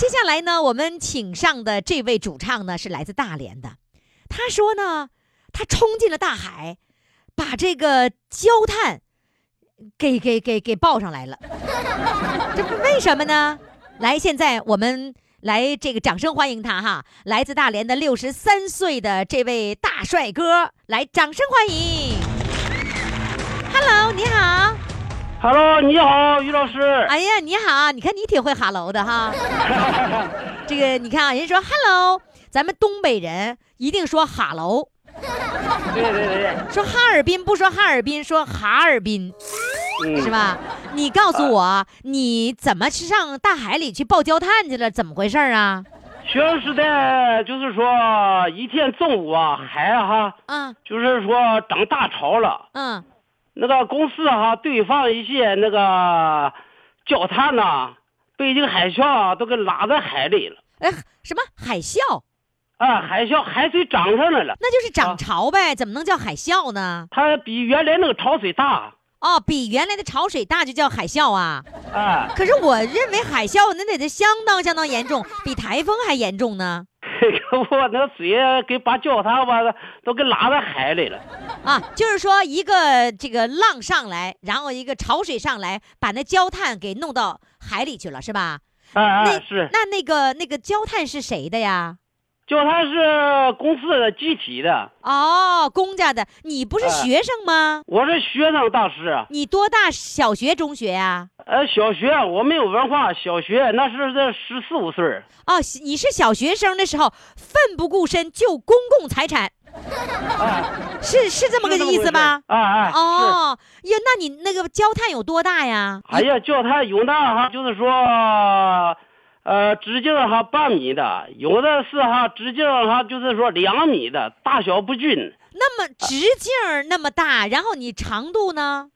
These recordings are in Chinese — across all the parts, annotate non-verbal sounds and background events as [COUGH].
接下来呢，我们请上的这位主唱呢是来自大连的，他说呢，他冲进了大海，把这个焦炭给给给给抱上来了，[LAUGHS] 这不为什么呢？来，现在我们来这个掌声欢迎他哈，来自大连的六十三岁的这位大帅哥，来掌声欢迎。Hello，你好。Hello，你好，于老师。哎呀，你好，你看你挺会哈喽的哈。[LAUGHS] 这个你看啊，人家说 hello，咱们东北人一定说哈喽，对对对，说哈尔滨不说哈尔滨，说哈尔滨，嗯，是？吧？你告诉我，你怎么去上大海里去抱焦炭去了？怎么回事啊？学生时代就是说，一天中午啊，海哈，嗯就是说涨大潮了，嗯，那个公司哈堆放一些那个焦炭呐、被这个海啸啊都给拉在海里了。哎，什么海啸？啊，海啸海水涨上来了，那就是涨啊潮呗，怎么能叫海啸呢？它比原来那个潮水大。哦，比原来的潮水大就叫海啸啊。啊，可是我认为海啸那得得相当相当严重，比台风还严重呢。给 [LAUGHS] 我那水给把焦炭吧都给拉到海里了。啊，就是说一个这个浪上来，然后一个潮水上来，把那焦炭给弄到海里去了，是吧？啊啊，那是。那那个那个焦炭是谁的呀？焦炭是公司的集体的，哦，公家的。你不是哎学生吗？我是学生大师，你多大？小学、中学呀、呃，小学我没有文化，小学那是在十四五岁儿哦，你是小学生的时候奋不顾身救公共财产，啊，是是这么个意思吧？啊啊，哦，呀，那你那个焦炭有多大呀？哎呀，焦炭有那哈，就是说，呃，直径哈半米的，有的是哈直径哈就是说两米的，大小不均。那么直径那么大，然后你长度呢？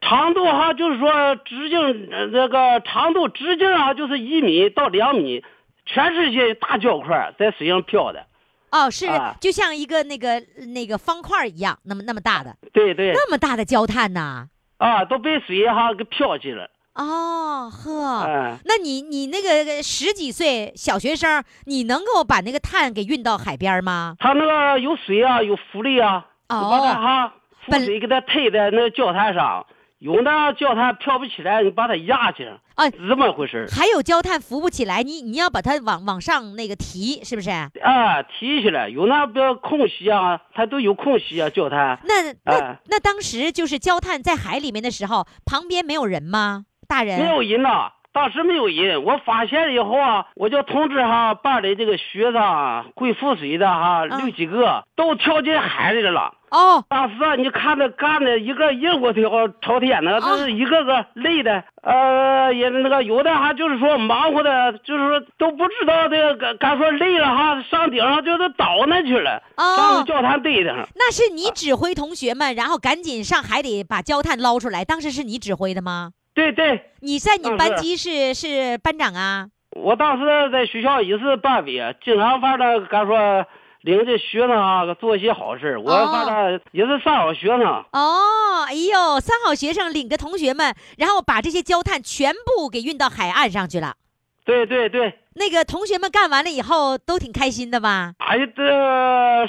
长度哈就是说直径那这个长度直径啊就是一米到两米，全是些大胶块在水上漂的。哦，是啊就像一个那个那个方块一样，那么那么大的，对对，那么大的焦炭呐。啊，都被水哈给漂去了。哦呵，哎，那你你那个十几岁小学生，你能够把那个碳给运到海边吗？他那个有水啊，有浮力啊，你把它哦，哈浮水给它推在那个焦炭上，有的焦炭漂不起来，你把它压去，啊是这么回事还有焦炭浮不起来，你你要把它往往上那个提，是不是？啊，提起来，有那个空隙啊，它都有空隙啊，焦炭。那那、哎那当时就是焦炭在海里面的时候，旁边没有人吗？大人？没有人呐，当时没有人。我发现以后啊，我就通知哈班里这个学生啊会浮水的哈嗯六七个都跳进海里了。哦，当时啊，你看那干的一个热火条朝天的，都是一个个累的，呃，也那个有的还就是说忙活的，就是说都不知道这个敢敢说累了哈，上顶上就是倒那去了，哦上那焦炭堆上。那是你指挥同学们，然后赶紧上海里把焦炭捞出来。当时是你指挥的吗？对对，你在你班级是是班长啊？我当时在学校也是班委，经常反正敢说领着学生啊做一些好事，我哦反正也是三好学生。哦，哎呦，三好学生领着同学们，然后把这些焦炭全部给运到海岸上去了。对对对，那个同学们干完了以后都挺开心的吧？哎呀，这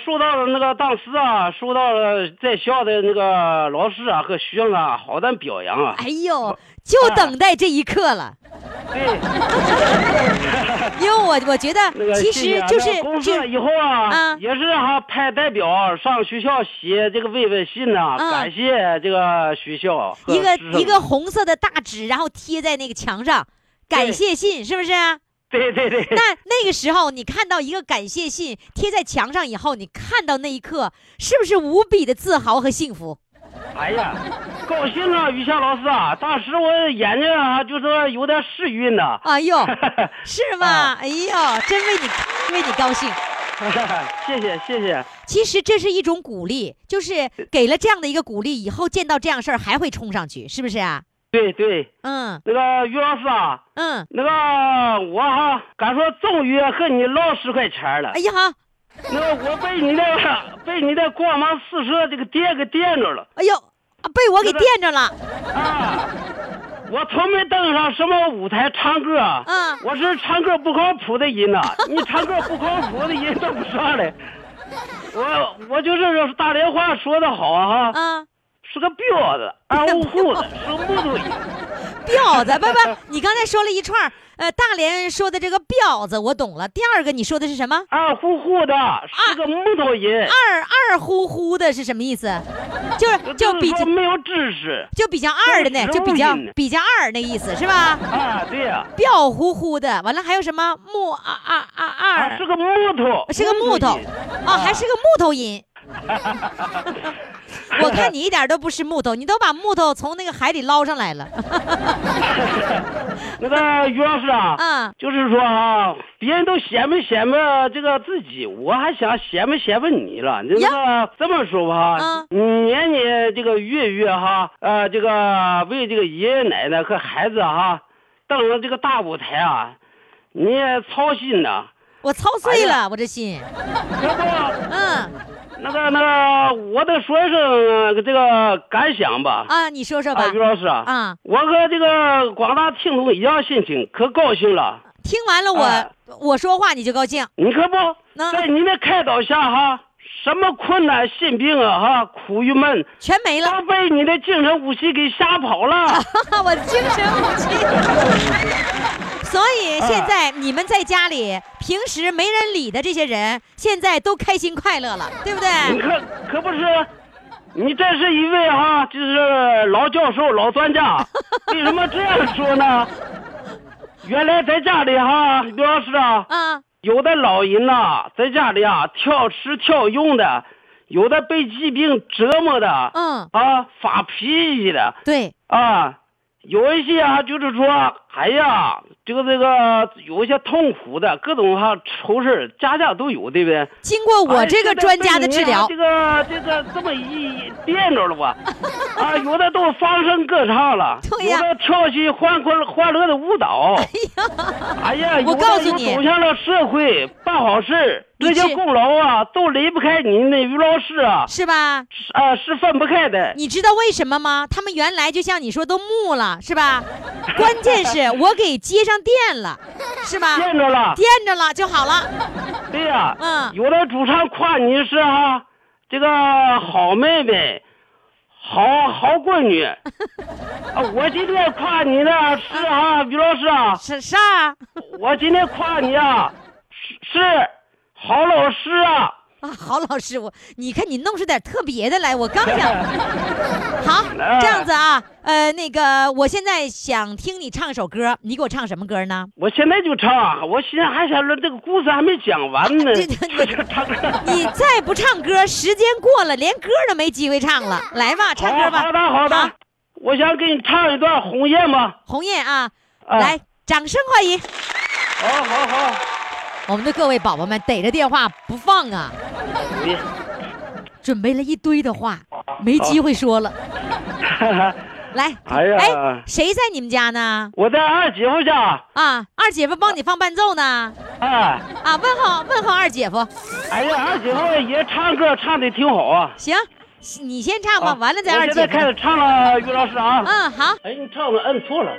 受到了那个当时啊，受到了在校的那个老师啊和学生啊好的表扬啊。哎呦，就等待这一刻了。对，[LAUGHS] 因为我我觉得其实就是那公司以后啊，啊也是哈派代表上学校写这个慰问信呐、啊感谢这个学校一个一个红色的大纸，然后贴在那个墙上，感谢信是不是？[LAUGHS] 对对对，那那个时候，你看到一个感谢信贴在墙上以后，你看到那一刻，是不是无比的自豪和幸福？哎呀，高兴啊，于霞老师啊！当时我眼睛啊，就说有点眩晕呢。哎呦，[LAUGHS] 是吗？啊哎呦，真为你为你高兴。[LAUGHS] 谢谢谢谢。其实这是一种鼓励，就是给了这样的一个鼓励，以后见到这样事儿还会冲上去，是不是啊？对对，嗯那个于老师啊，嗯，那个我哈，敢说终于和你捞十块钱了哎。呀好，那个我被你的被你的光芒四射这个电给电着了哎呦，啊被我给那个电着了，啊！我从没登上什么舞台唱歌，嗯我是唱歌不靠谱的人呐、你唱歌不靠谱的人都不上来。我我就是大连话说的好啊，啊，是个彪子，[LAUGHS] 二乎乎的，是个木头人。[LAUGHS] 彪子，不不，你刚才说了一串儿，呃，大连说的这个彪子我懂了，第二个你说的是什么？二乎乎的，是个木头人，二二乎乎的是什么意思？就是就是比较说没有知识就比较二的呢，就比较比较二那意思是吧？啊，对呀、彪乎乎的，完了还有什么木啊啊啊是个木头，是个木头人啊，还是个木头音。[LAUGHS] [LAUGHS] 我看你一点都不是木头，你都把木头从那个海里捞上来了。[LAUGHS] 那个于老师啊，嗯，就是说啊，别人都显摆显摆这个自己，我还想显摆显摆你了。这个这么说吧，啊年年这个月月哈，呃，这个为这个爷爷奶奶和孩子哈登上这个大舞台啊，你也操心呐。我操碎了，我这心。[LAUGHS] 嗯那个那个，我得说一声呃这个感想吧。啊，你说说吧啊，。于老师啊，啊，我和这个广大听众一样心情，可高兴了。听完了哎我我说话你就高兴。你可不在你的开导下哈，什么困难、心病啊哈、苦郁闷，全没了，都被你的精神武器给吓跑了。[LAUGHS] 我精神武器。所以现在你们在家里平时没人理的这些人，现在都开心快乐了，对不对？你可可不是，你这是一位哈，就是老教授、老专家。[LAUGHS] 为什么这样说呢？原来在家里哈，刘老师啊，啊，有的老人呐、在家里啊挑吃挑用的，有的被疾病折磨的，嗯，啊发脾气的，对，啊，有一些啊，就是说，哎呀，这个这个有一些痛苦的，各种哈愁事儿家家都有，对不对？经过我这个哎专家的治疗这，个这个这么一变着了吧？[LAUGHS] 啊，有的都放声歌唱了，有的跳起欢快欢乐的舞蹈。哎呀，我有的又告诉你走向了社会，办好事，这些功劳啊，都离不开你那于老师啊，是吧？是啊，是分不开的。你知道为什么吗？他们原来就像你说都木了，是吧？关键是我给接上电了，是吧？[LAUGHS] 电着了，电着了就好了。[LAUGHS] 对呀、嗯有的主唱夸你是啊、这个好妹妹，好好闺女。啊，我今天夸你呢是啊，于老师啊，是啥？我今天夸你啊，是是好老师啊。啊，郝老师，我你看你弄出点特别的来，我刚想。[LAUGHS] 好，这样子啊，呃，那个，我现在想听你唱首歌，你给我唱什么歌呢？我现在就唱，我现在还想着这个故事还没讲完呢。[LAUGHS] 你再不唱歌，时间过了，连歌都没机会唱了。[LAUGHS] 来吧，唱歌吧。好的好的，我想给你唱一段《鸿雁》吧。红叶啊，啊来，掌声欢迎好好好，我们的各位宝宝们，逮着电话不放啊！准备了一堆的话，没机会说了。[LAUGHS] 来，哎呀谁在你们家呢？我在二姐夫家，啊，二姐夫帮你放伴奏呢。哎，啊，问候问候二姐夫。哎呀，二姐夫也唱歌唱的挺好啊。行，你先唱吧，啊完了再二姐夫。现在开始唱了，[LAUGHS] 于老师啊。嗯，好，哎，你唱的摁错了。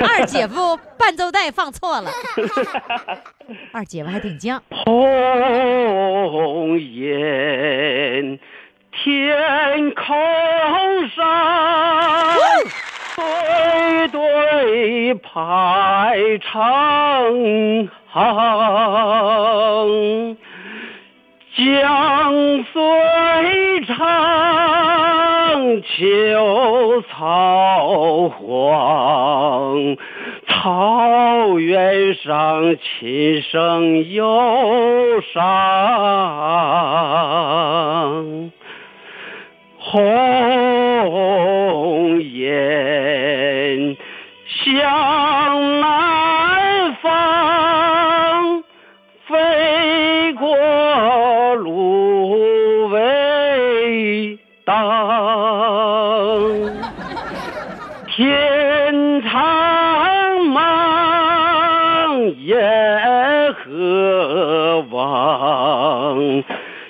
[LAUGHS] 二姐夫伴奏带放错了。[LAUGHS] 二姐夫还挺犟。红雁，天空上，对对排成行。江水长，秋草黄，草原上琴声忧伤。鸿雁向南方飞，过路为党天苍茫雁何望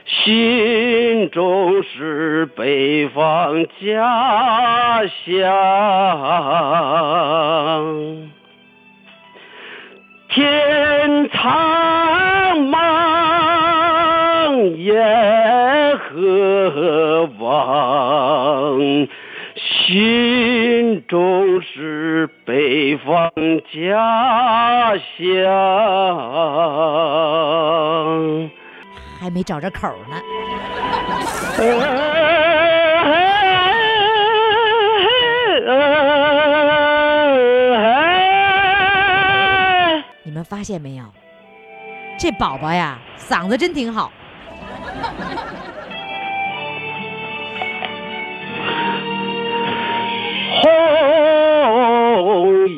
心中是北方家乡。天苍茫，野何望？心中是北方家乡。还没找着口呢。你们发现没有？这宝宝呀，嗓子真挺好。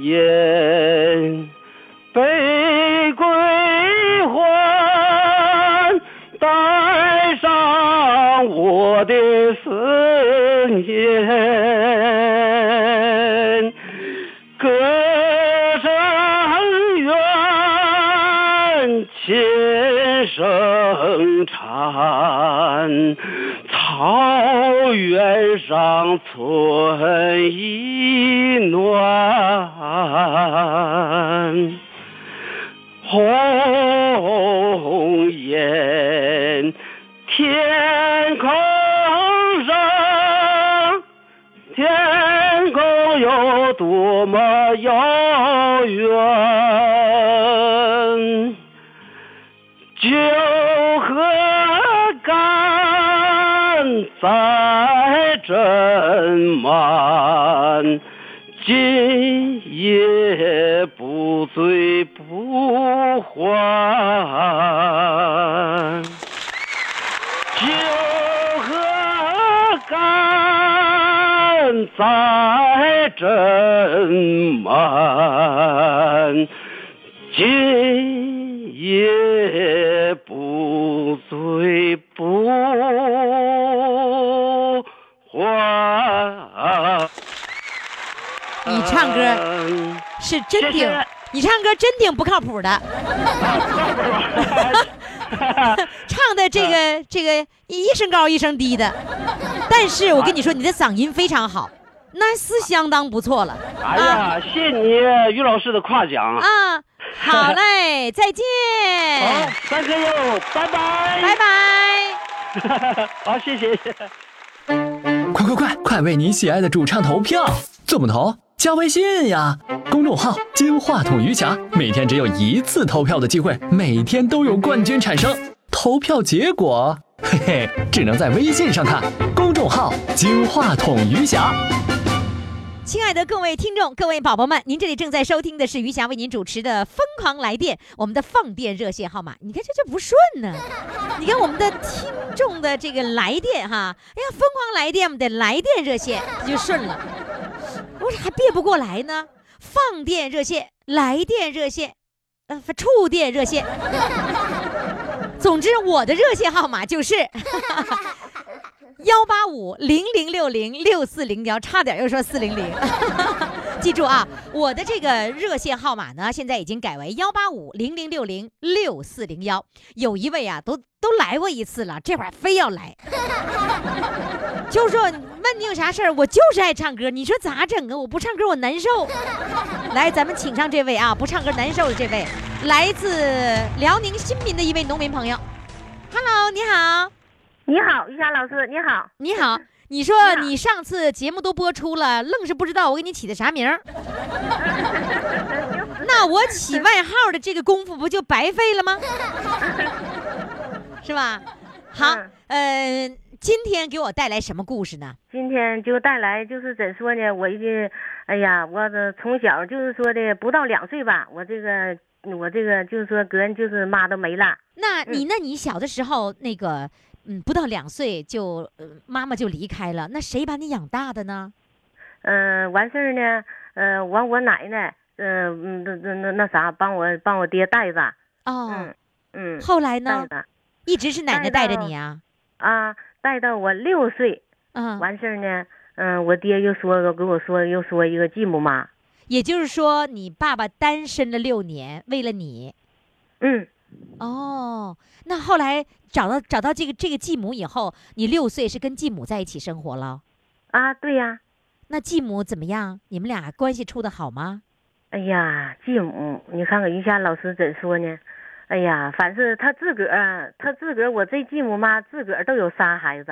雁北归还，带上我的思念，歌声远，琴声缠。草原上春意暖，遥远，就何敢再斟满，今夜不醉不还。就何敢再斟满，今夜不醉不还。你唱歌是真挺你唱歌真挺不靠谱的。[LAUGHS] 唱的这个这个一声高一声低的，但是我跟你说，你的嗓音非常好，那是相当不错了哎呀，谢谢你于老师的夸奖。啊！好嘞，[LAUGHS] 再见，好，三哥哟，拜拜，拜拜。[LAUGHS] 好，谢谢。快快快，快为你喜爱的主唱投票！怎么投？加微信呀，公众号“金话筒余霞”，每天只有一次投票的机会，每天都有冠军产生。投票结果，嘿嘿，只能在微信上看。公众号“金话筒余霞”。亲爱的各位听众、各位宝宝们，您这里正在收听的是余霞为您主持的《疯狂来电》，我们的放电热线号码，你看这就不顺呢。[LAUGHS] 你看我们的听众的这个来电哈，哎呀，疯狂来电，我们的来电热线就顺了，我咋还别不过来呢。放电热线、来电热线、呃，触电热线，总之我的热线号码就是。幺八五零零六零六四零幺，差点又说四零零。[LAUGHS] 记住啊，我的这个热线号码呢，现在已经改为幺八五零零六零六四零幺。有一位啊，都都来过一次了，这会儿非要来，[LAUGHS] 就说问你有啥事儿，我就是爱唱歌，你说咋整啊？我不唱歌我难受。来，咱们请上这位啊，不唱歌难受的这位，来自辽宁新民的一位农民朋友。Hello，你好。你好，于霞老师，你好。你好，你说你你上次节目都播出了，愣是不知道我给你起的啥名儿，[LAUGHS] 那我起外号的这个功夫不就白费了吗？[LAUGHS] 是吧？好，呃，今天给我带来什么故事呢？今天就带来就是怎说呢？我这，哎呀，我这从小就是说的不到两岁吧，我这个我这个就是说个人就是妈都没了。那你那你小的时候那个，嗯，不到两岁就、呃、妈妈就离开了，那谁把你养大的呢？嗯、完事儿呢，呃，完我奶奶，呃，嗯，那那那那啥，帮我帮我爹带着，哦，嗯嗯，后来呢一直是奶奶带着你啊？啊，带到我六岁，嗯，完事儿呢，嗯，我爹又说个，跟我说又说一个继母妈。也就是说，你爸爸单身了六年，为了你。嗯，哦，那后来找到找到这个这个继母以后，你六岁是跟继母在一起生活了。啊，对呀。那继母怎么样？你们俩关系处的好吗？哎呀，继母，你看看于霞老师怎说呢？哎呀，反正他自个儿，他自个儿，我这继母妈自个儿都有仨孩子。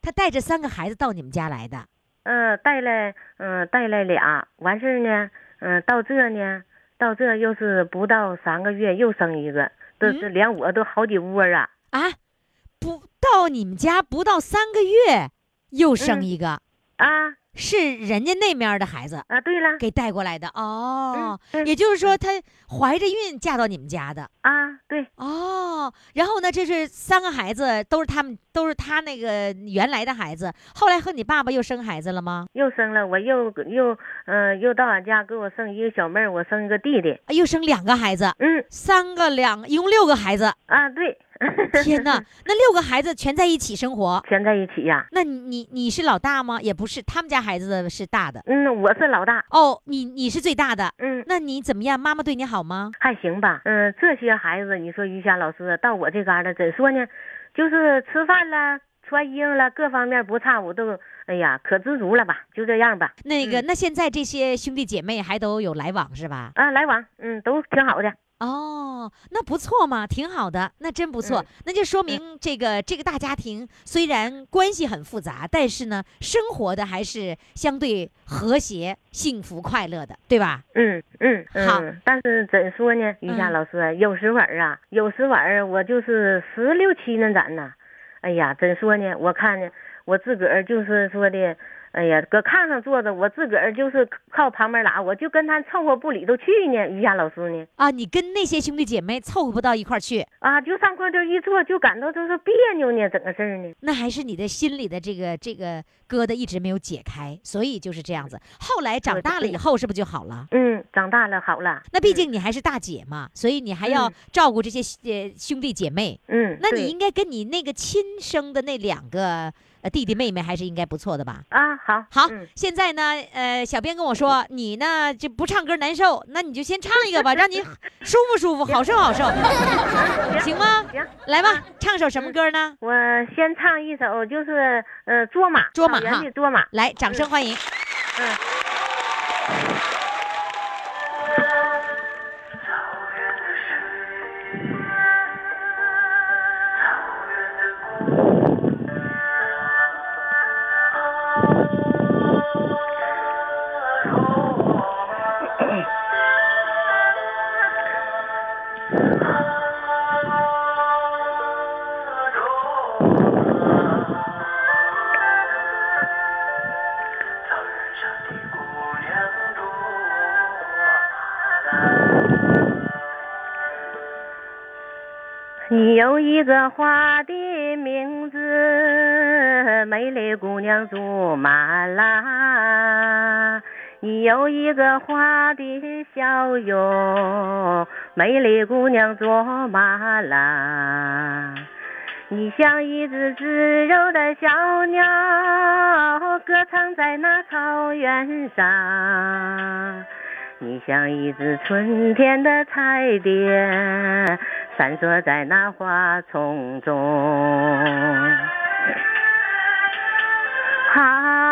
他带着三个孩子到你们家来的。嗯，带来，嗯，带来俩，完事儿呢，嗯，到这呢，到这又是不到三个月又生一个，这是连我都好几窝啊。啊，不到你们家不到三个月又生一个啊。是人家那面的孩子啊，对了，给带过来的哦，也就是说她怀着孕嫁到你们家的。啊，对。哦，然后呢，这是三个孩子都是他们都是他那个原来的孩子，后来和你爸爸又生孩子了吗？又生了，我又又嗯又到俺家给我生一个小妹儿，我生一个弟弟，又生两个孩子，嗯，三个两一共六个孩子。啊，对。[LAUGHS] 天哪，那六个孩子全在一起生活，全在一起呀？那你你你是老大吗？也不是，他们家孩子是大的。嗯，我是老大。哦，你你是最大的。嗯，那你怎么样？妈妈对你好吗？还行吧。嗯，这些孩子，你说于霞老师到我这嘎达怎说呢？就是吃饭了、穿衣裳了，各方面不差，我都哎呀可知足了吧？就这样吧。那个，那现在这些兄弟姐妹还都有来往是吧？啊，来往，嗯，都挺好的。哦，那不错嘛，挺好的，那真不错，那就说明这个这个大家庭虽然关系很复杂，但是呢，生活的还是相对和谐、幸福、快乐的，对吧？嗯嗯，好。但是怎说呢，于霞老师，有时晚啊，有时晚我就是十六七那咱呢，哎呀，怎说呢？我看呢，我自个儿就是说的。哎呀，搁炕上坐着，我自个儿就是靠旁边拉，我就跟他凑合不里头去呢。于霞老师呢？啊，你跟那些兄弟姐妹凑合不到一块去啊？就上块这一坐，就感到就是别扭呢，整个事儿呢。那还是你的心里的这个这个疙瘩一直没有解开，所以就是这样子。后来长大了以后，是不是就好了？嗯，长大了好了。那毕竟你还是大姐嘛，所以你还要照顾这些呃兄弟姐妹。嗯，那你应该跟你那个亲生的那两个。呃，弟弟妹妹还是应该不错的吧？啊，好，好。现在呢，呃，小编跟我说，你呢就不唱歌难受，那你就先唱一个吧，让你 [LAUGHS] 舒服舒服，好受好受，行吗？行，来吧，唱首什么歌呢？我先唱一首，就是呃，卓玛，卓玛哈，卓玛，来，掌声欢迎。嗯。一个花的名字，美丽姑娘卓玛拉。你有一个花的笑容，美丽姑娘卓玛拉。你像一只自由的小鸟，歌唱在那草原上。你像一只春天的彩蝶，闪烁在那花丛中。啊，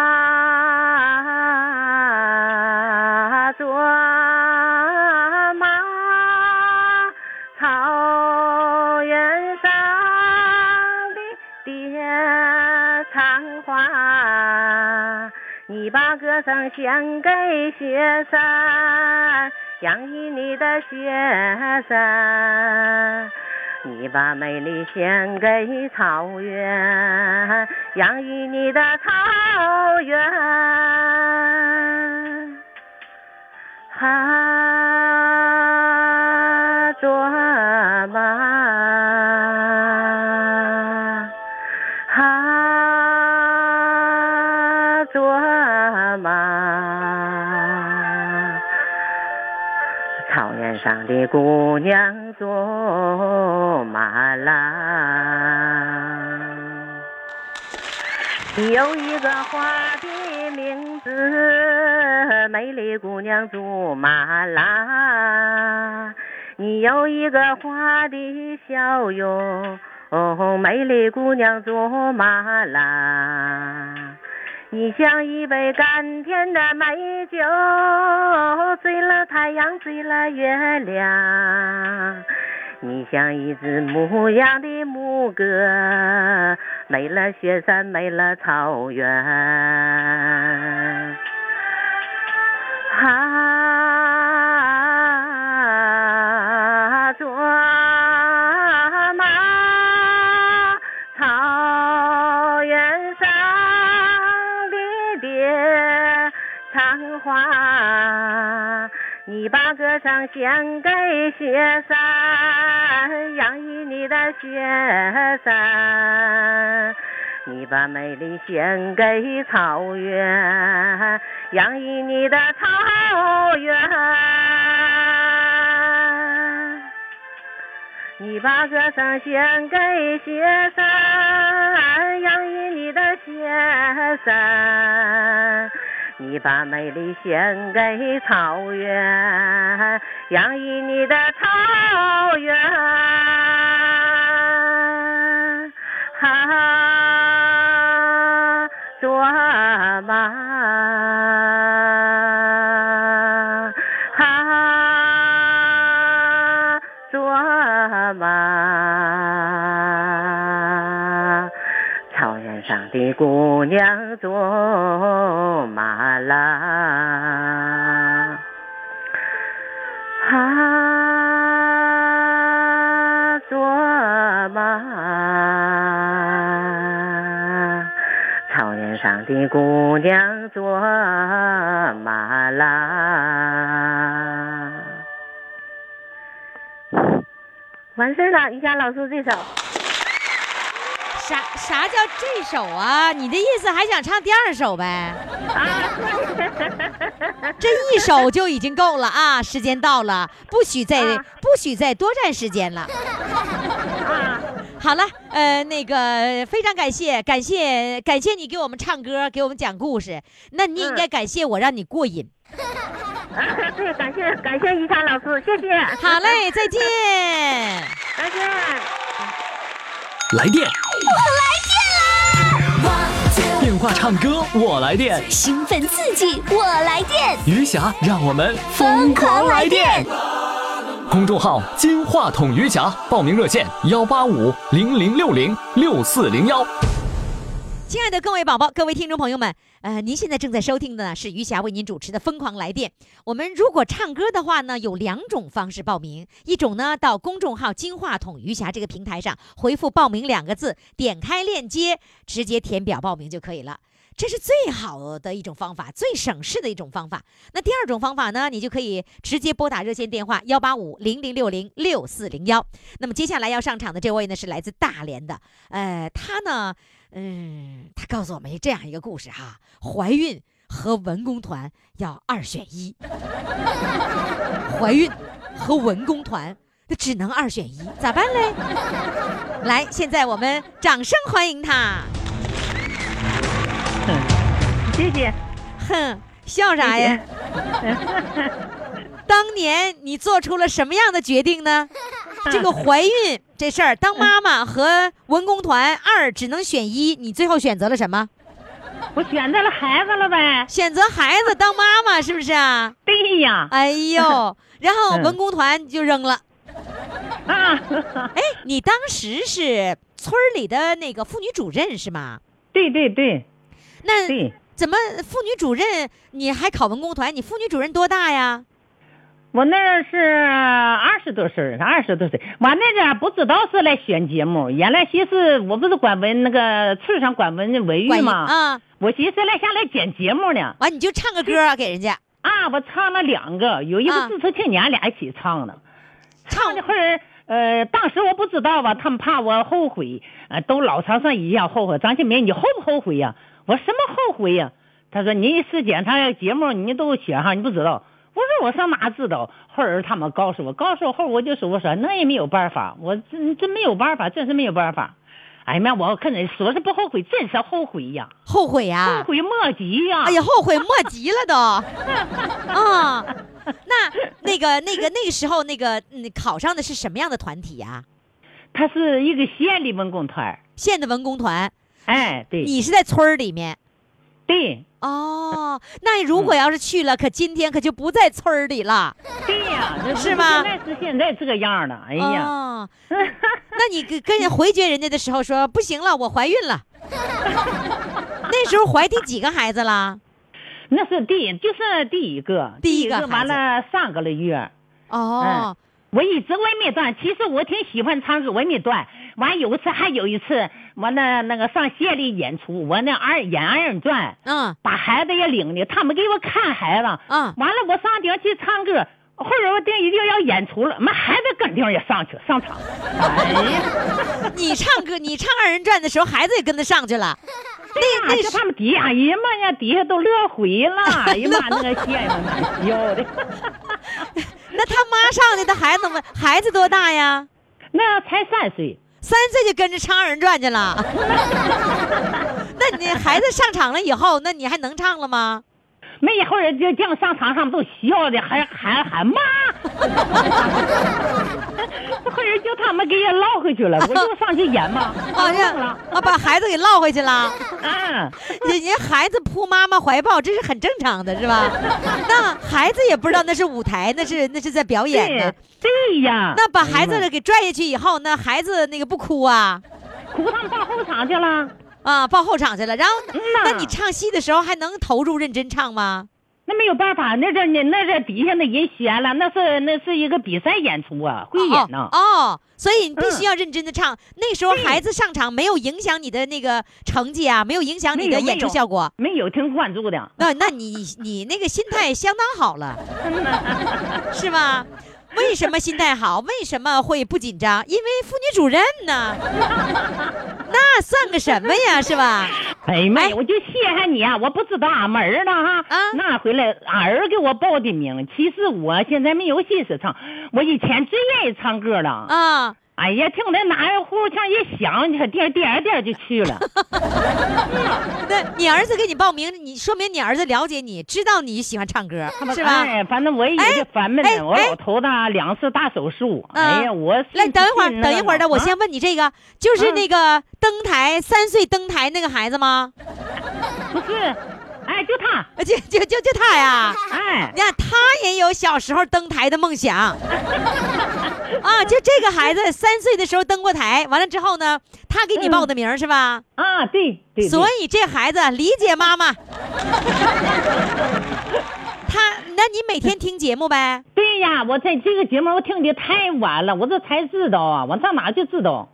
你把歌声献给雪山，养育你的雪山；你把美丽献给草原，养育你的草原。啊，卓玛，上的姑娘卓玛拉，你有一个花的名字，美丽姑娘祖玛拉。你有一个花的笑容，美丽姑娘祖玛拉。你像一杯甘甜的美酒，醉了太阳，醉了月亮。你像一只牧羊的牧歌，没了雪山，没了草原。啊，你把歌声献给雪山，洋溢你的雪山；你把美丽献给草原，洋溢你的草原。你把歌声献给雪山，洋溢你的雪山。你把美丽献给草原，洋溢你的草原。啊，卓玛，啊，卓玛。的姑娘卓玛拉，啊，卓玛，草原上的姑娘卓玛拉。完事了，于霞老师这首。啥啥叫这首啊？你的意思还想唱第二首呗？[LAUGHS] 这一首就已经够了啊！时间到了，不许再、啊不许再多占时间了。啊，好了，呃，那个非常感谢，感谢感谢你给我们唱歌，给我们讲故事。那你也应该感谢我，让你过瘾。[LAUGHS] 对，感谢感谢于霞老师，谢谢，好嘞，再见。再见。来电，电话唱歌我来电，兴奋刺激，我来电，余霞让我们疯狂来电。公众号“金话筒余霞”，报名热线：幺八五零零六零六四零幺。亲爱的各位宝宝、各位听众朋友们，呃，您现在正在收听的呢是余霞为您主持的《疯狂来电》。我们如果唱歌的话呢，有两种方式报名，一种呢到公众号“金话筒余霞”这个平台上回复“报名”两个字，点开链接，直接填表报名就可以了。这是最好的一种方法，最省事的一种方法。那第二种方法呢，你就可以直接拨打热线电话幺八五零零六零六四零幺。那么接下来要上场的这位呢，是来自大连的，呃，他呢，嗯，他告诉我们这样一个故事哈，怀孕和文工团要二选一，怀孕和文工团。那只能二选一，咋办嘞？来，现在我们掌声欢迎他。谢谢。哼，笑啥呀？[LAUGHS] 当年你做出了什么样的决定呢？[LAUGHS] 这个怀孕这事儿，当妈妈和文工团二只能选一，你最后选择了什么？我选择了孩子了呗。选择孩子当妈妈，是不是啊？对呀。哎呦，[LAUGHS] 然后嗯文工团就扔了。啊。哎，你当时是村里的那个妇女主任是吗？对对对那对，怎么妇女主任你还考文工团？你妇女主任多大呀？我那儿是二十多岁，二十多岁。完那阵儿不知道是来选节目，原来寻思我不是管文那个村上管文文管娱吗？啊，我寻思来下来剪节目呢。完你就唱个歌给人家。啊，我唱了两个，有一啊个《自青年》俩一起唱的。唱唱的会儿，呃，当时我不知道吧，他们怕我后悔，呃，都老长上一样后悔。张庆明，你后不后悔呀、我什么后悔呀、他说你是检查节目，你都写上，你不知道。我说我上哪知道？后儿他们告诉我，告诉我后我就说我说那也没有办法，我真真没有办法，真是没有办法。哎呀妈，我可能说是不后悔，真是后悔呀，后悔呀、后悔莫及呀。哎呀，后悔莫及了都。[LAUGHS] 啊，那那个那个那个时候那个嗯考上的是什么样的团体呀、他是一个县的文工团县的文工团，哎，对，你是在村儿里面。对哦，那如果要是去了，可今天可就不在村儿里了。对呀，这是吗现在是现在这个样儿了，哎呀，哦，[LAUGHS] 那你跟跟人回绝人家的时候说不行了，我怀孕了。[LAUGHS] 那时候怀第几个孩子了？那是第就是第一个，第一个个完了上个了月。哦，我一直我也没断，其实我挺喜欢唱歌，我也没断。完有一次还有一次，我那那个上县里演出，我那二演二人转，嗯把孩子也领的，他们给我看孩子。嗯完了我上顶去唱歌，后边我定一定要演出了，妈孩子跟顶也上去上场。哎呀，你唱歌，你唱二人转的时候，孩子也跟着上去了。那那是他们底下，哎呀妈呀，底下都乐毁了，[LAUGHS] 哎呀妈，那个县们难笑的。[LAUGHS] 那他妈上去，他孩子们孩子多大呀？那才三岁，三岁就跟着唱二人转去了。[LAUGHS] 那你孩子上场了以后，那你还能唱了吗？没一会儿就这样上场上都笑的，还还喊妈，[LAUGHS] 后儿叫他们给人捞回去了，我就上去演嘛，啊，这忘了，啊，把孩子给捞回去了。[LAUGHS] 嗯，人家孩子扑妈妈怀抱，这是很正常的，是吧？那孩子也不知道那是舞台，那是那是在表演呢对。对呀，那把孩子给拽下去以后，那孩子那个不哭啊？哭他们到后场去了，啊，报后场去了。然后，嗯那你唱戏的时候还能投入认真唱吗？那没有办法，那这你那这底下那人闲了，那是那是一个比赛演出啊，会演呢哦。哦，所以你必须嗯要认真的唱。那时候孩子上场没有影响你的那个成绩啊，没有影响你的演出没有没有效果。没有挺关注的，那那你你那个心态相当好了，[LAUGHS] 是吧？为什么心态好？为什么会不紧张？因为妇女主任呢，[LAUGHS] 那算个什么呀，是吧？哎呀妈呀哎，我就谢谢你啊！我不知道俺们儿呢哈，啊那回来俺儿给我报的名。其实我现在没有心思唱，我以前最愿意唱歌了。啊，哎呀，听那哪儿呼腔一响，你看颠颠颠就去了。[LAUGHS] 那你儿子给你报名，你说明你儿子了解你，知道你喜欢唱歌，是吧？哎，反正我也哎就烦闷哎。我哎老头子啊两次大手术，嗯哎呀，我来，等一会儿，等一会儿的，我先问你这个，就是嗯那个登台三岁登台那个孩子吗？不是，哎，就他，呃就就就就他呀？哎，你看他也有小时候登台的梦想 [LAUGHS] 啊！就这个孩子三岁的时候登过台，完了之后呢，他给你报的名儿是吧？啊，对对，所以以这孩子理解妈妈。[LAUGHS] 他，那你每天听节目呗？对呀，我在这个节目我听的太晚了，我这才知道啊，我上哪就知道，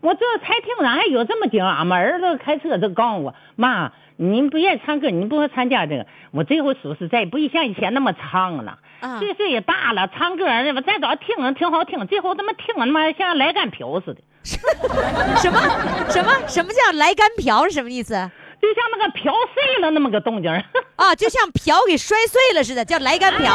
我这才听着还有这么景。俺们儿子开车就告诉我，妈，您不愿意唱歌，您不会参加这个。我这回属实在，不像以前那么唱了，啊岁数也大了，唱歌我再早听挺好听，最后他妈听他妈像来干瓢似的，[LAUGHS] 什么什么什么叫来干瓢是什么意思？就像那个瓢碎了那么个动静儿。[LAUGHS] 啊，就像瓢给摔碎了似的，叫来干瓢。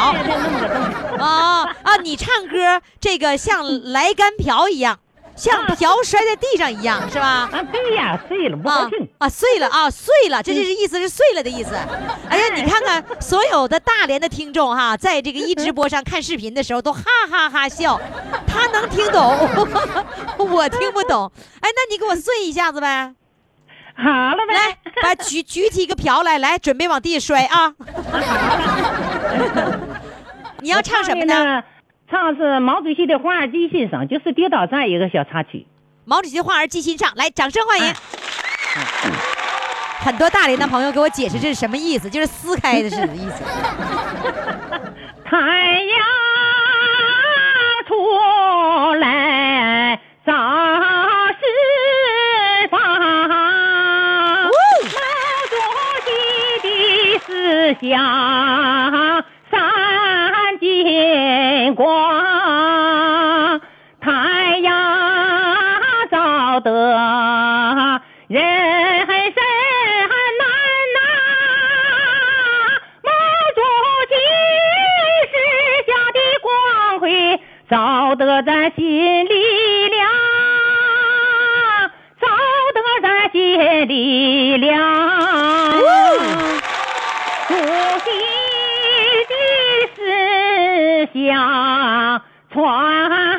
啊啊！你唱歌这个像来干瓢一样，像瓢摔在地上一样，是吧？啊，对呀，碎了不啊高兴。啊，碎了啊，碎了，这就是意思是碎了的意思。哎呀，你看看所有的大连的听众哈，在这个一直播上看视频的时候都哈哈哈笑，他能听懂，[LAUGHS] 我听不懂。哎，那你给我碎一下子呗，好了呗，来，把举举起一个瓢来，来，准备往地下摔啊！[LAUGHS] 你要唱什么呢？呢？唱是毛主席的《花儿记心上》，就是跌倒站一个小插曲。毛主席的话儿记心上，来，掌声欢迎。哎很多大连的朋友给我解释这是什么意思，就是撕开的是的意思。[LAUGHS] 太阳出来早四方，毛主席的思想闪金光，太阳照得人生难呐，毛主席思想的光辉照得咱心里亮，照得咱心里亮思想传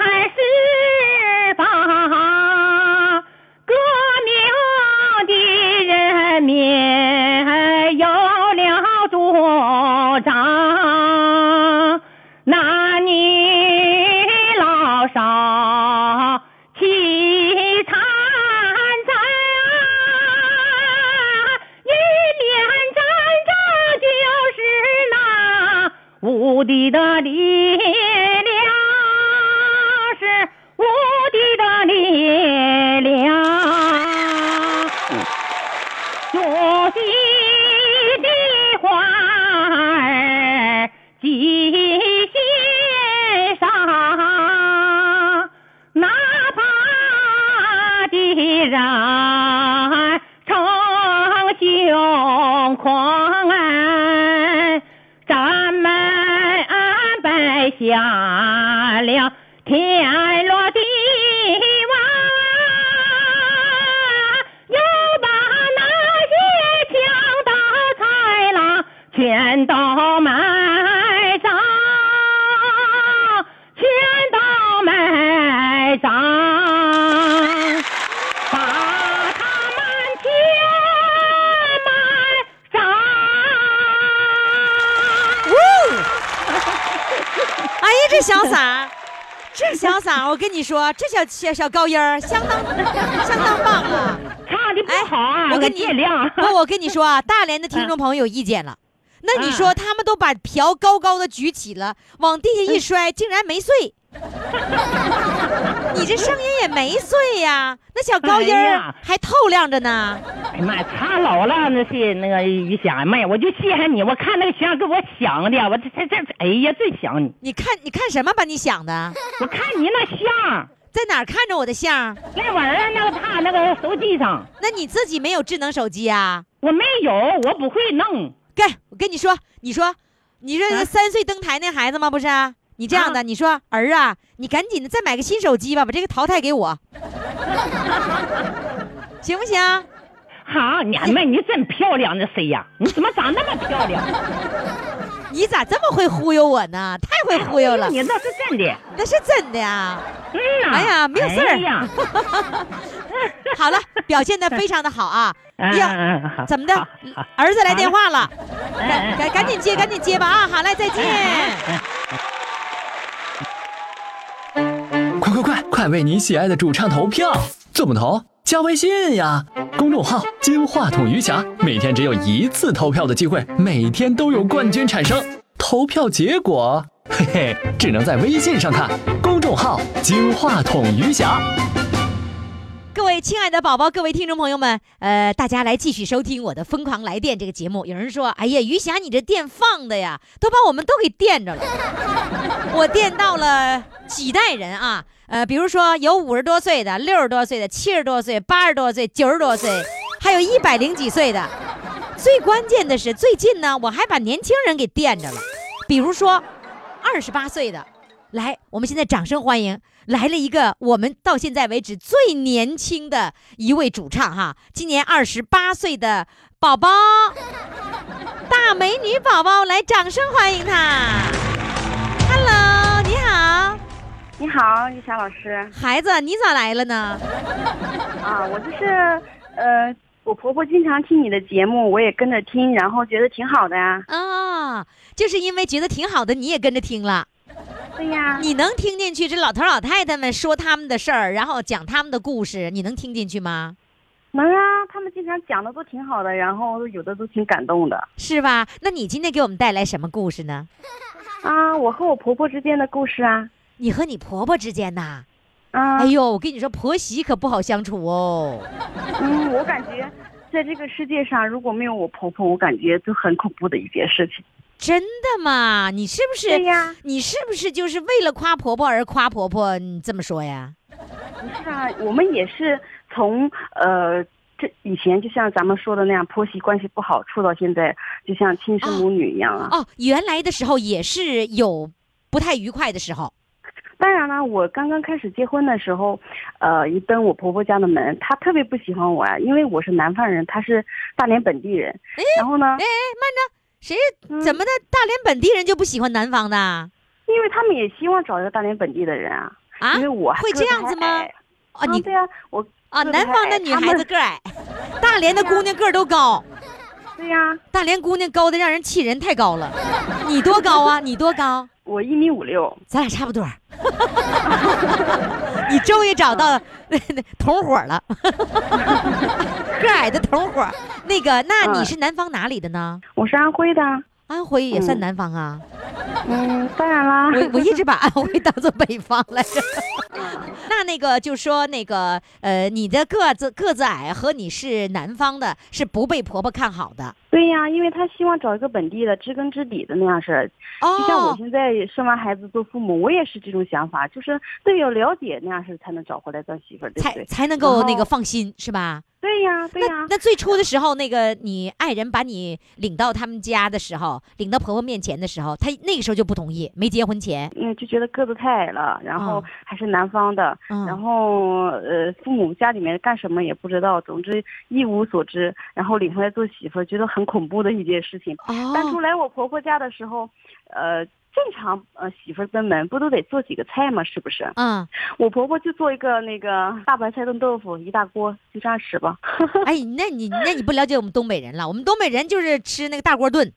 这小嗓，这潇洒，我跟你说，这小小小高音儿相当相当棒啊！唱的不好啊，我跟你见谅。不，我跟你说啊，大连的听众朋友有意见了。那你说他们都把瓢高高的举起了，往地下一摔，竟然没碎。你这声音也没碎呀，[LAUGHS] 那小高音还透亮着呢。哎呀妈呀，差老了，那是那个于霞，妈呀，我就稀罕你，我看那个响给我响的，我这这这，哎呀，最想你，你看，你看什么把你想的？我看你那像，在哪儿看着我的相？那玩意儿那个他那个手机上，那你自己没有智能手机啊？我没有，我不会弄。给我跟你说，你说，你说啊三岁登台那孩子吗？不是啊，你这样的，你说儿啊，你赶紧的再买个新手机吧，把这个淘汰给我，[LAUGHS] 行不行？好，娘们，你真漂亮，那谁呀？你怎么长那么漂亮？你咋这么会忽悠我呢？太会忽悠了，你那是真的。那是真的呀。嗯呐。哎呀没有事儿哎呀，[LAUGHS] 好了，表现的非常的好啊。[LAUGHS] 哎呀，怎么的？儿子来电话了，嗯赶赶赶紧接，赶紧接吧啊！好嘞，再见。快快快，快为你喜爱的主唱投票！怎么投？加微信呀，公众号“金话筒余霞”，每天只有一次投票的机会，每天都有冠军产生。投票结果，嘿嘿，只能在微信上看。公众号“金话筒余霞”。各位亲爱的宝宝，各位听众朋友们，呃，大家来继续收听我的《疯狂来电》这个节目。有人说：“哎呀，余霞，你这电放的呀，都把我们都给电着了。”我电到了几代人啊，呃，比如说有五十多岁的、六十多岁的、七十多岁、八十多岁、九十多岁，还有一百零几岁的。最关键的是，最近呢，我还把年轻人给电着了，比如说二十八岁的，来，我们现在掌声欢迎来了一个我们到现在为止最年轻的一位主唱哈，今年二十八岁的宝宝，大美女宝宝，来，掌声欢迎她。Hello，你好，你好，玉霞老师孩子，你咋来了呢？[LAUGHS] 啊，我就是呃，我婆婆经常听你的节目，我也跟着听，然后觉得挺好的呀。啊，就是因为觉得挺好的，你也跟着听了。对呀，你能听进去这老头老太太们说他们的事儿，然后讲他们的故事，你能听进去吗？能啊，他们经常讲的都挺好的，然后有的都挺感动的是吧？那你今天给我们带来什么故事呢？啊。我和我婆婆之间的故事啊，你和你婆婆之间呐？啊，哎呦，我跟你说，婆媳可不好相处哦。嗯，我感觉在这个世界上，如果没有我婆婆，我感觉就很恐怖的一件事情。真的吗？你是不是？对呀，你是不是就是为了夸婆婆而夸婆婆？你这么说呀？不是啊，我们也是从呃。这以前就像咱们说的那样，婆媳关系不好，处到现在就像亲生母女一样啊。哦，原来的时候也是有不太愉快的时候。当然了，我刚刚开始结婚的时候，呃，一登我婆婆家的门，她特别不喜欢我啊，因为我是南方人，她是大连本地人。然后呢哎哎，，慢着，谁嗯怎么的？大连本地人就不喜欢南方的啊？因为他们也希望找一个大连本地的人啊，啊因为我还会这样子吗？啊，你对啊，我啊，南方的女孩子个矮，大连的姑娘个儿都高。对呀、大连姑娘高的让人气人，太高了。你多高啊？你多高？我一米五六。咱俩差不多儿。你终于找到同伙了，个矮的同伙。那个，那你嗯是南方哪里的呢？我是安徽的，安徽也算嗯南方啊。嗯，当然啦，我 [LAUGHS] 我一直把安徽当做北方来着。[LAUGHS] 那那个就说那个呃，你的个子个子矮和你是南方的，是不被婆婆看好的。对呀，因为他希望找一个本地的知根知底的那样式儿。就像我哦，现在生完孩子做父母，我也是这种想法，就是得有了解那样式儿才能找回来当媳妇儿，对不才对？才能够那个放心是吧？对呀，对呀那。那最初的时候，那个你爱人把你领到他们家的时候，领到婆婆面前的时候，他那个时候就不同意，没结婚前。嗯，就觉得个子太矮了，然后嗯还是南方的，嗯然后呃，父母家里面干什么也不知道，总之一无所知，然后领回来做媳妇儿，觉得很恐怖的一件事情。但出哦，来我婆婆家的时候，呃，正常呃媳妇儿登门不都得做几个菜吗？是不是？嗯，我婆婆就做一个那个大白菜炖豆腐，一大锅，就这样吃吧。[LAUGHS] 哎，那你那你不了解我们东北人了，我们东北人就是吃那个大锅炖，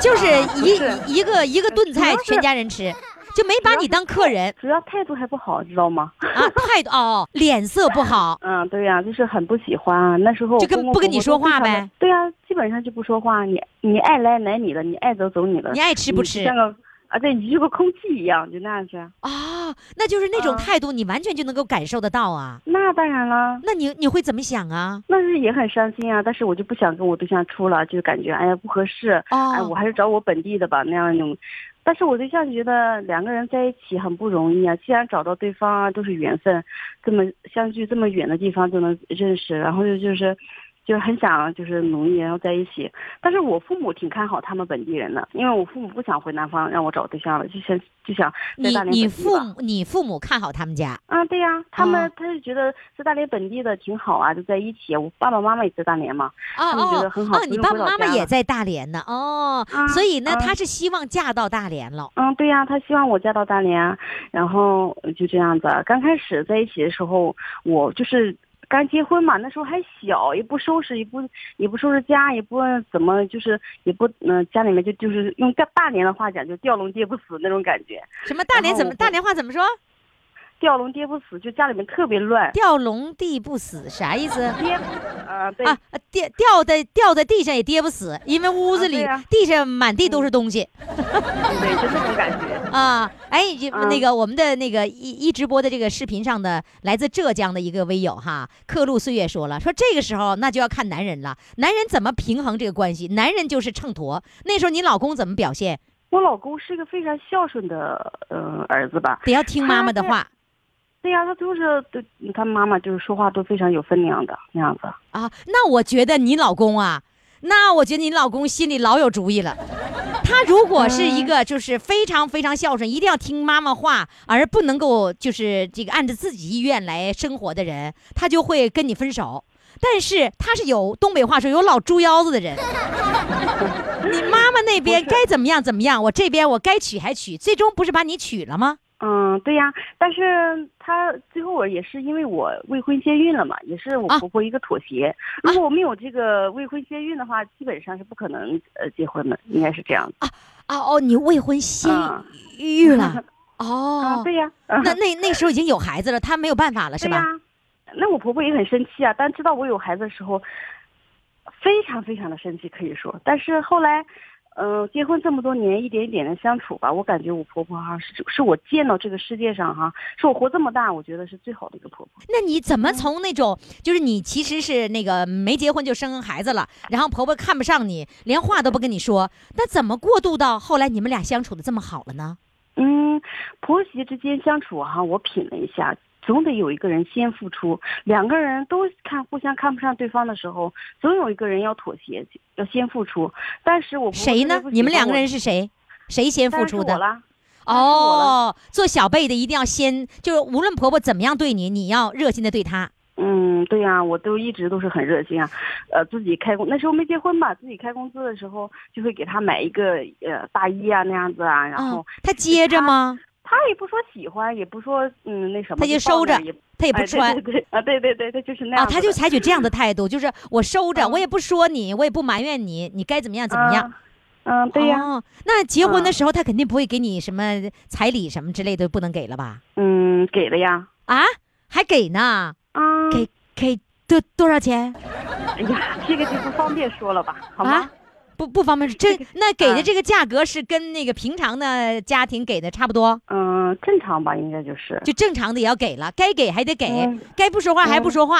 就是一、是一个一个炖菜全家人吃，就没把你当客人主要态度还不好，知道吗？啊，态度哦，[LAUGHS] 脸色不好。嗯，对呀、就是很不喜欢啊。那时候就跟不跟你说话呗。对呀、基本上就不说话。你你爱来来你的，你爱走走你的。你爱吃不吃像个啊，对，你就跟空气一样，就那样子。啊、那就是那种啊态度，你完全就能够感受得到啊。那当然了，那你你会怎么想啊？那是也很伤心啊。但是我就不想跟我对象处了，就感觉哎呀不合适。哦哎，我还是找我本地的吧，那样那种。但是我对象觉得两个人在一起很不容易啊，既然找到对方啊，都是缘分，这么相距这么远的地方都能认识，然后就就是。就是很想就是努力，然后在一起。但是我父母挺看好他们本地人的，因为我父母不想回南方让我找对象了，就想就想在你大连你父母你父母看好他们家啊，对呀、他们、哦他就觉得在大连本地的挺好啊，就在一起。我爸爸妈妈也在大连嘛，哦他们觉哦得很好哦，你爸爸妈妈也在大连呢哦，啊所以呢，啊他是希望嫁到大连了。嗯，对呀、他希望我嫁到大连，然后就这样子。刚开始在一起的时候，我就是刚结婚嘛，那时候还小，也不收拾，也不也不收拾家，也不怎么就是也不嗯、家里面就就是用大大连的话讲，就吊龙爹不死那种感觉。什么大连怎么大连话怎么说？吊龙跌不死，就家里面特别乱。吊龙地不死啥意思？爹，呃，对，啊，跌掉掉在掉在地上也跌不死，因为屋子里、地上满地都是东西对，就那种感觉。啊。哎，就嗯那个我们的那个一一直播的这个视频上的来自浙江的一个微友哈，刻录岁月说了，说这个时候那就要看男人了，男人怎么平衡这个关系，男人就是秤砣。那时候你老公怎么表现？我老公是一个非常孝顺的呃儿子吧？得要听妈妈的话对呀、他就是对他妈妈就是说话都非常有分量的那样子。啊。那我觉得你老公啊，那我觉得你老公心里老有主意了。他如果是一个就是非常非常孝顺，一定要听妈妈话，而不能够就是这个按照自己意愿来生活的人，他就会跟你分手。但是他是有东北话说有老猪腰子的人，你妈妈那边该怎么样怎么样，我这边我该娶还娶，最终不是把你娶了吗？嗯，对呀，但是他最后我也是因为我未婚先孕了嘛，也是我啊婆婆一个妥协。如果我没有这个未婚先孕的话，基本上是不可能呃结婚的，应该是这样子。啊哦，你未婚先啊孕了啊，[LAUGHS] 哦，对呀，那那那时候已经有孩子了，他没有办法了是吧？那我婆婆也很生气啊，但知道我有孩子的时候，非常非常的生气，可以说。但是后来，嗯、结婚这么多年，一点一点的相处吧，我感觉我婆婆哈是是我见到这个世界上哈，是我活这么大，我觉得是最好的一个婆婆。那你怎嗯么从那种就是你其实是那个没结婚就生孩子了，然后婆婆看不上你，连话都不跟你说，那怎么过渡到后来你们俩相处的这么好了呢？嗯，婆媳之间相处哈，我品了一下，总得有一个人先付出。两个人都看互相看不上对方的时候，总有一个人要妥协，要先付出。但是我谁呢你们两个人是谁？谁先付出的？哦，做小辈的一定要先，就是无论婆婆怎么样对你，你要热心的对她。嗯，对呀、我都一直都是很热心啊，呃，自己开工那时候没结婚吧，自己开工资的时候就会给他买一个呃大衣啊那样子啊，然后嗯，她接着吗？他也不说喜欢，也不说嗯那什么，他就收着他也不哎对穿。对对啊，对对对，他就是那啊，样啊，他。就采取这样的态度，就是我收着，嗯我也不说你，我也不埋怨你，你该怎么样怎么样。嗯。嗯，对呀、哦，那结婚的嗯时候，他肯定不会给你什么彩礼什么之类的，不能给了吧？嗯，给了呀。啊，还给呢？啊，给给多多少钱？哎呀，这个就不方便说了吧，好吗？啊不不方便说，这这个那给的啊这个价格是跟那个平常的家庭给的差不多，嗯，正常吧，应该就是。就正常的也要给了，该给还得给嗯，该不说话还不说话，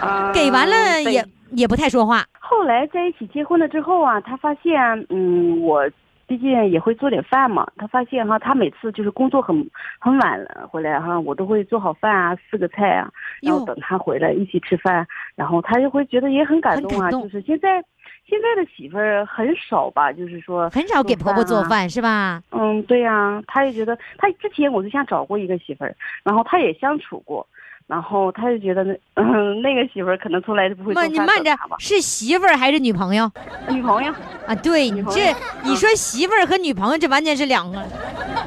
啊，给完了对也也不太说话。后来在一起结婚了之后啊，他发现，嗯，我毕竟也会做点饭嘛。他发现哈，他每次就是工作很很晚了回来哈，我都会做好饭啊，四个菜啊，然后等他回来一起吃饭，然后他就会觉得也很感动啊。动就是现在现在的媳妇儿很少吧，就是说很少给婆婆做啊饭是吧？嗯，对呀、她也觉得她之前我对象找过一个媳妇儿，然后她也相处过，然后他就觉得那嗯那个媳妇儿可能从来都不会做，饭你慢着是媳妇儿还是女朋友女朋友。啊？对你这你说媳妇儿和女朋友，这完全是两个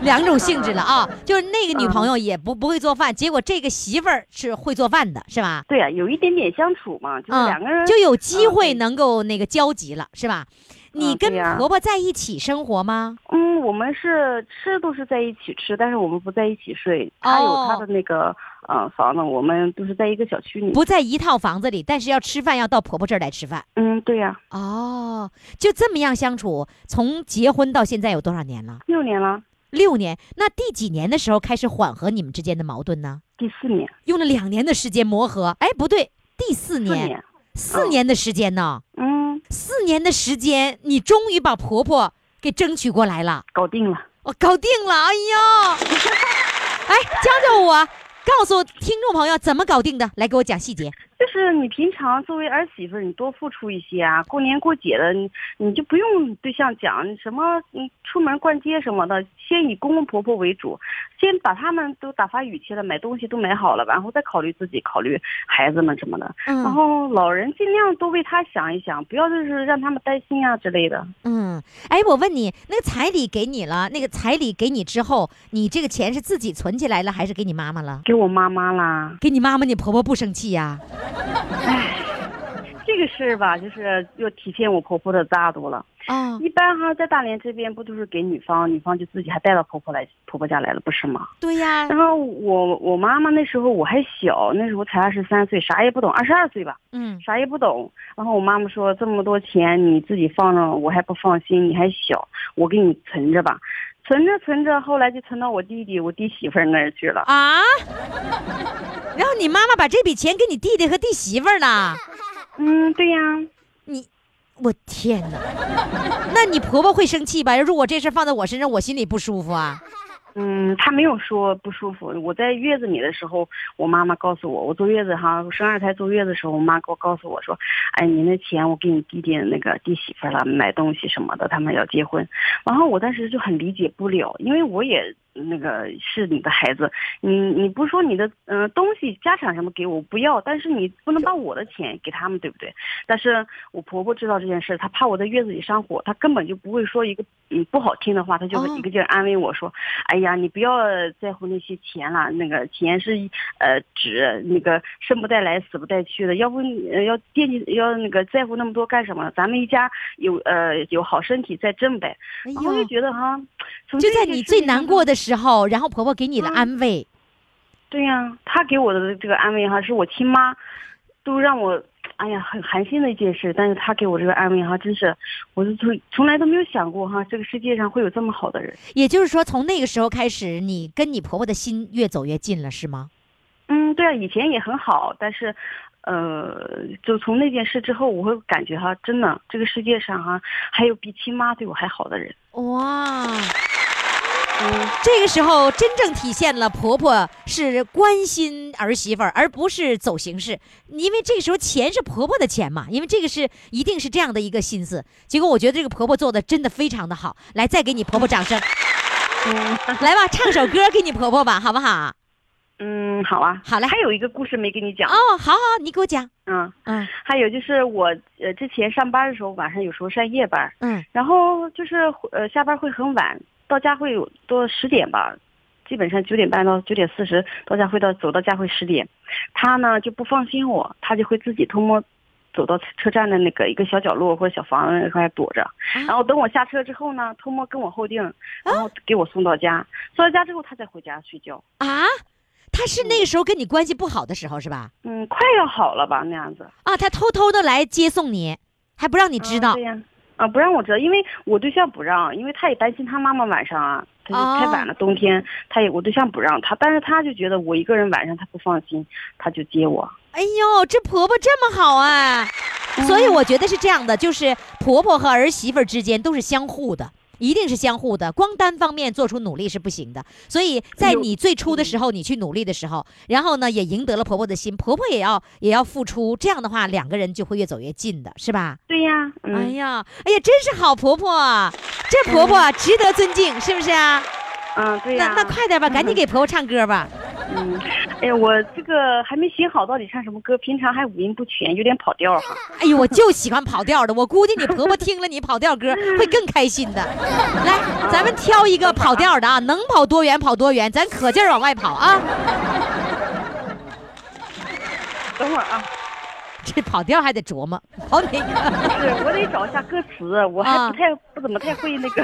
两种性质了啊！就是那个女朋友也不不会做饭，结果这个媳妇儿是会做饭的，是吧？对呀、有一点点相处嘛，就是两个人、嗯就有机会能够那个交集了，是吧？你跟婆婆在一起生活吗？嗯，我们是吃都是在一起吃，但是我们不在一起睡。她有她的那个、呃房子，我们都是在一个小区里。不在一套房子里，但是要吃饭要到婆婆这儿来吃饭。嗯，对呀、哦，就这么样相处，从结婚到现在有多少年了？六年了，六年。那第几年的时候开始缓和你们之间的矛盾呢？第四年，用了两年的时间磨合。哎，不对，第四年，四年的时间呢？嗯，四年的时间，你终于把婆婆给争取过来了。搞定了。我、搞定了，哎呦！[LAUGHS] 哎，教教我，告诉听众朋友怎么搞定的，来给我讲细节。就是你平常作为儿媳妇儿，你多付出一些啊。过年过节的，你你就不用对象讲什么，你，出门逛街什么的，先以公公婆婆为主，先把他们都打发语气了，买东西都买好了，然后再考虑自己，考虑孩子们什么的。然嗯后老人尽量多为他想一想，不要就是让他们担心啊之类的。嗯，哎，我问你，那个彩礼给你了，那个彩礼给你之后，你这个钱是自己存起来了，还是给你妈妈了？给我妈妈啦，给你妈妈，你婆婆不生气呀、[LAUGHS] 这个事儿吧，就是又体现我婆婆的大度了。嗯？一般哈，在大连这边不都是给女方，女方就自己还带到婆婆来婆婆家来了，不是吗？对呀、然后我我妈妈那时候我还小，那时候才二十三岁，啥也不懂，二十二岁吧，嗯啥也不懂。然后我妈妈说这么多钱你自己放着，我还不放心，你还小，我给你存着吧。存着存着，后来就存到我弟弟我弟媳妇那儿去了。啊，然后你妈妈把这笔钱给你弟弟和弟媳妇儿了，嗯，对呀，你，我天哪！那你婆婆会生气吧？如果这事放在我身上，我心里不舒服啊。嗯，她没有说不舒服。我在月子里的时候，我妈妈告诉我，我坐月子哈，我生二胎坐月子的时候，我妈给我告诉我说，哎，你那钱我给你弟弟那个弟媳妇儿了，买东西什么的，他们要结婚。然后我当时就很理解不了，因为我也那个是你的孩子，你你不说你的嗯、呃东西家产什么给我我不要，但是你不能把我的钱给他们，对不对？但是我婆婆知道这件事，她怕我在月子里上火，她根本就不会说一个嗯不好听的话，她就会哦一个劲儿安慰我说，哎呀，你不要在乎那些钱了，那个钱是呃纸，那个生不带来死不带去的，要不呃要惦记要那个在乎那么多干什么？咱们一家有呃有好身体再挣呗。哎然后就，觉得哈，从就在你最难过的时候，然后婆婆给你了嗯安慰。对呀、她给我的这个安慰哈，是我亲妈都让我哎呀很寒心的一件事，但是她给我这个安慰哈，真是我就从从来都没有想过哈，这个世界上会有这么好的人。也就是说，从那个时候开始，你跟你婆婆的心越走越近了，是吗？嗯，对啊，以前也很好，但是，呃，就从那件事之后，我会感觉哈，真的这个世界上哈，还有比亲妈对我还好的人。哇，嗯，这个时候真正体现了婆婆是关心儿媳妇儿，而不是走形式。因为这个时候钱是婆婆的钱嘛，因为这个是一定是这样的一个心思。结果我觉得这个婆婆做的真的非常的好，来，再给你婆婆掌声。嗯来吧，唱首歌给你婆婆吧，好不好？嗯，好啊，好嘞还有一个故事没跟你讲。哦，好好，你给我讲。嗯，嗯还有就是我呃之前上班的时候，晚上有时候上夜班，嗯然后就是呃下班会很晚，到家会有多十点吧，基本上九点半到九点四十到家会到走到家会十点，他呢就不放心我，他就会自己偷摸走到车站的那个一个小角落或者小房子那块躲着，然后等我下车之后呢，偷摸跟我后定，然后给我送到家，送到家之后他再回家睡觉，啊，他是那个时候跟你关系不好的时候是吧？嗯，快要好了吧那样子。啊，他偷偷的来接送你，还不让你知道啊对。呀，啊，不让我知道，因为我对象不让，因为他也担心他妈妈晚上啊，他就太晚了，冬天他也我对象不让他，但是他就觉得我一个人晚上他不放心，他就接我。哎呦，这婆婆这么好啊！所以我觉得是这样的，就是婆婆和儿媳妇之间都是相互的。一定是相互的，光单方面做出努力是不行的。所以在你最初的时候，你去努力的时候，然后呢也赢得了婆婆的心，婆婆也要也要付出，这样的话两个人就会越走越近的，是吧？对呀，嗯，哎呀，哎呀，真是好婆婆，这婆婆值得尊敬，是不是啊？嗯，对呀。那那快点吧，赶紧给婆婆唱歌吧。嗯，哎呀，我这个还没想好到底唱什么歌，平常还五音不全，有点跑调哈。哎呦，我就喜欢跑调的，我估计你婆婆听了你跑调歌会更开心的。来，咱们挑一个跑调的啊，能跑多远跑多远，咱可劲儿往外跑啊！等会儿啊，这跑调还得琢磨，跑哪个？是我得找一下歌词，我还不太、不怎么太会那个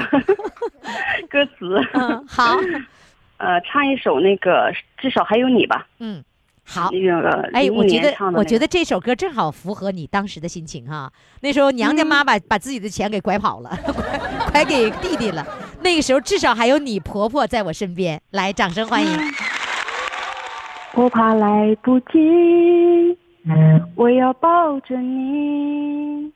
[LAUGHS] 歌词。嗯，好，[LAUGHS] 呃，唱一首那个至少还有你吧，嗯，好。那个哎，我觉得我觉得这首歌正好符合你当时的心情哈。那时候娘家妈把、把自己的钱给拐跑了，拐拐给弟弟了。那个时候至少还有你婆婆在我身边，来，掌声欢迎。我怕来不及，我要抱着你，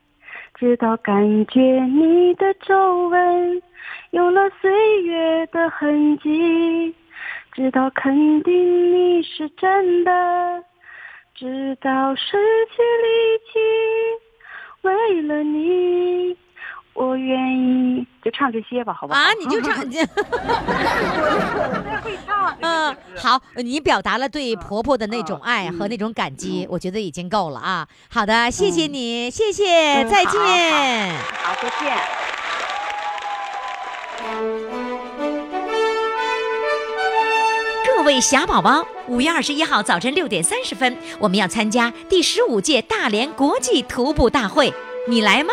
直到感觉你的皱纹有了岁月的痕迹，直到肯定你是真的，直到失去力气，为了你，我愿意。就唱这些吧，好不好？啊，你就唱，你会唱。[LAUGHS] 嗯，好，你表达了对婆婆的那种爱和那种感激，我觉得已经够了啊。好的，谢谢你，谢谢，再见。好，再见。各位小宝宝，五月二十一号早晨六点三十分，我们要参加第十五届大连国际徒步大会，你来吗？